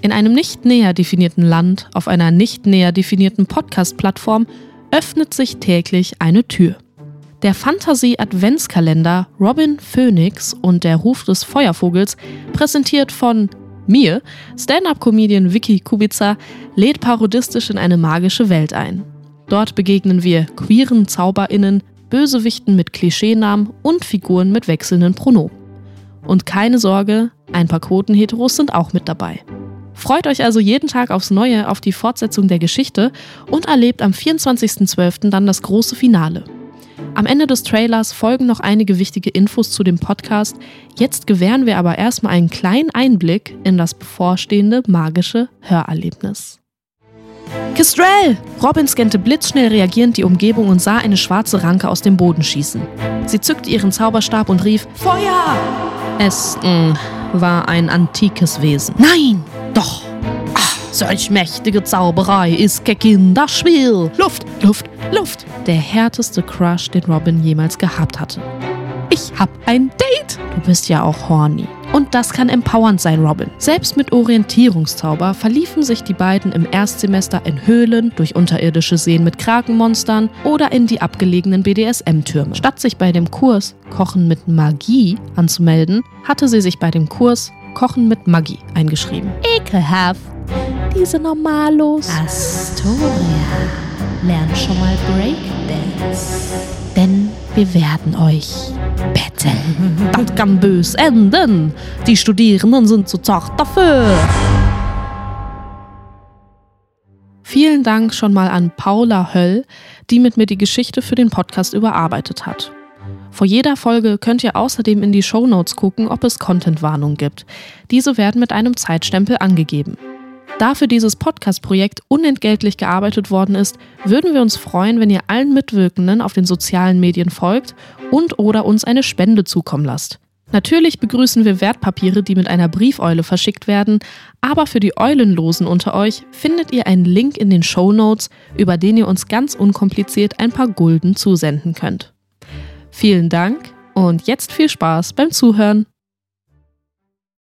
In einem nicht näher definierten Land, auf einer nicht näher definierten Podcast-Plattform, öffnet sich täglich eine Tür. Der Fantasie-Adventskalender Robin Phoenix und der Ruf des Feuervogels, präsentiert von mir, Stand-up-Comedian Vicky Kubica, lädt parodistisch in eine magische Welt ein. Dort begegnen wir queeren ZauberInnen, Bösewichten mit Klischeenamen und Figuren mit wechselnden Pronomen. Und keine Sorge, ein paar Quotenheteros sind auch mit dabei. Freut euch also jeden Tag aufs Neue auf die Fortsetzung der Geschichte und erlebt am 24.12. dann das große Finale. Am Ende des Trailers folgen noch einige wichtige Infos zu dem Podcast. Jetzt gewähren wir aber erstmal einen kleinen Einblick in das bevorstehende magische Hörerlebnis. Kistrell! Robin scannte blitzschnell reagierend die Umgebung und sah eine schwarze Ranke aus dem Boden schießen. Sie zückte ihren Zauberstab und rief: Feuer! Es mh, war ein antikes Wesen. Nein! Doch! Ach, solch mächtige Zauberei ist Kinderspiel! Luft! Luft! Luft! Der härteste Crush, den Robin jemals gehabt hatte. Ich hab ein Date! Du bist ja auch horny. Und das kann empowernd sein, Robin. Selbst mit Orientierungszauber verliefen sich die beiden im Erstsemester in Höhlen, durch unterirdische Seen mit Krakenmonstern oder in die abgelegenen BDSM-Türme. Statt sich bei dem Kurs Kochen mit Magie anzumelden, hatte sie sich bei dem Kurs Kochen mit Magie eingeschrieben. Ekelhaft. Diese Normalos. Astoria. Lern schon mal Breakdance. Denn wir werden euch betteln. Das kann bös enden. Die Studierenden sind zu zart dafür. Vielen Dank schon mal an Paula Höll, die mit mir die Geschichte für den Podcast überarbeitet hat. Vor jeder Folge könnt ihr außerdem in die Shownotes gucken, ob es Contentwarnungen gibt. Diese werden mit einem Zeitstempel angegeben. Da für dieses Podcast-Projekt unentgeltlich gearbeitet worden ist, würden wir uns freuen, wenn ihr allen Mitwirkenden auf den sozialen Medien folgt und oder uns eine Spende zukommen lasst. Natürlich begrüßen wir Wertpapiere, die mit einer Briefeule verschickt werden, aber für die Eulenlosen unter euch findet ihr einen Link in den Show Notes, über den ihr uns ganz unkompliziert ein paar Gulden zusenden könnt. Vielen Dank und jetzt viel Spaß beim Zuhören.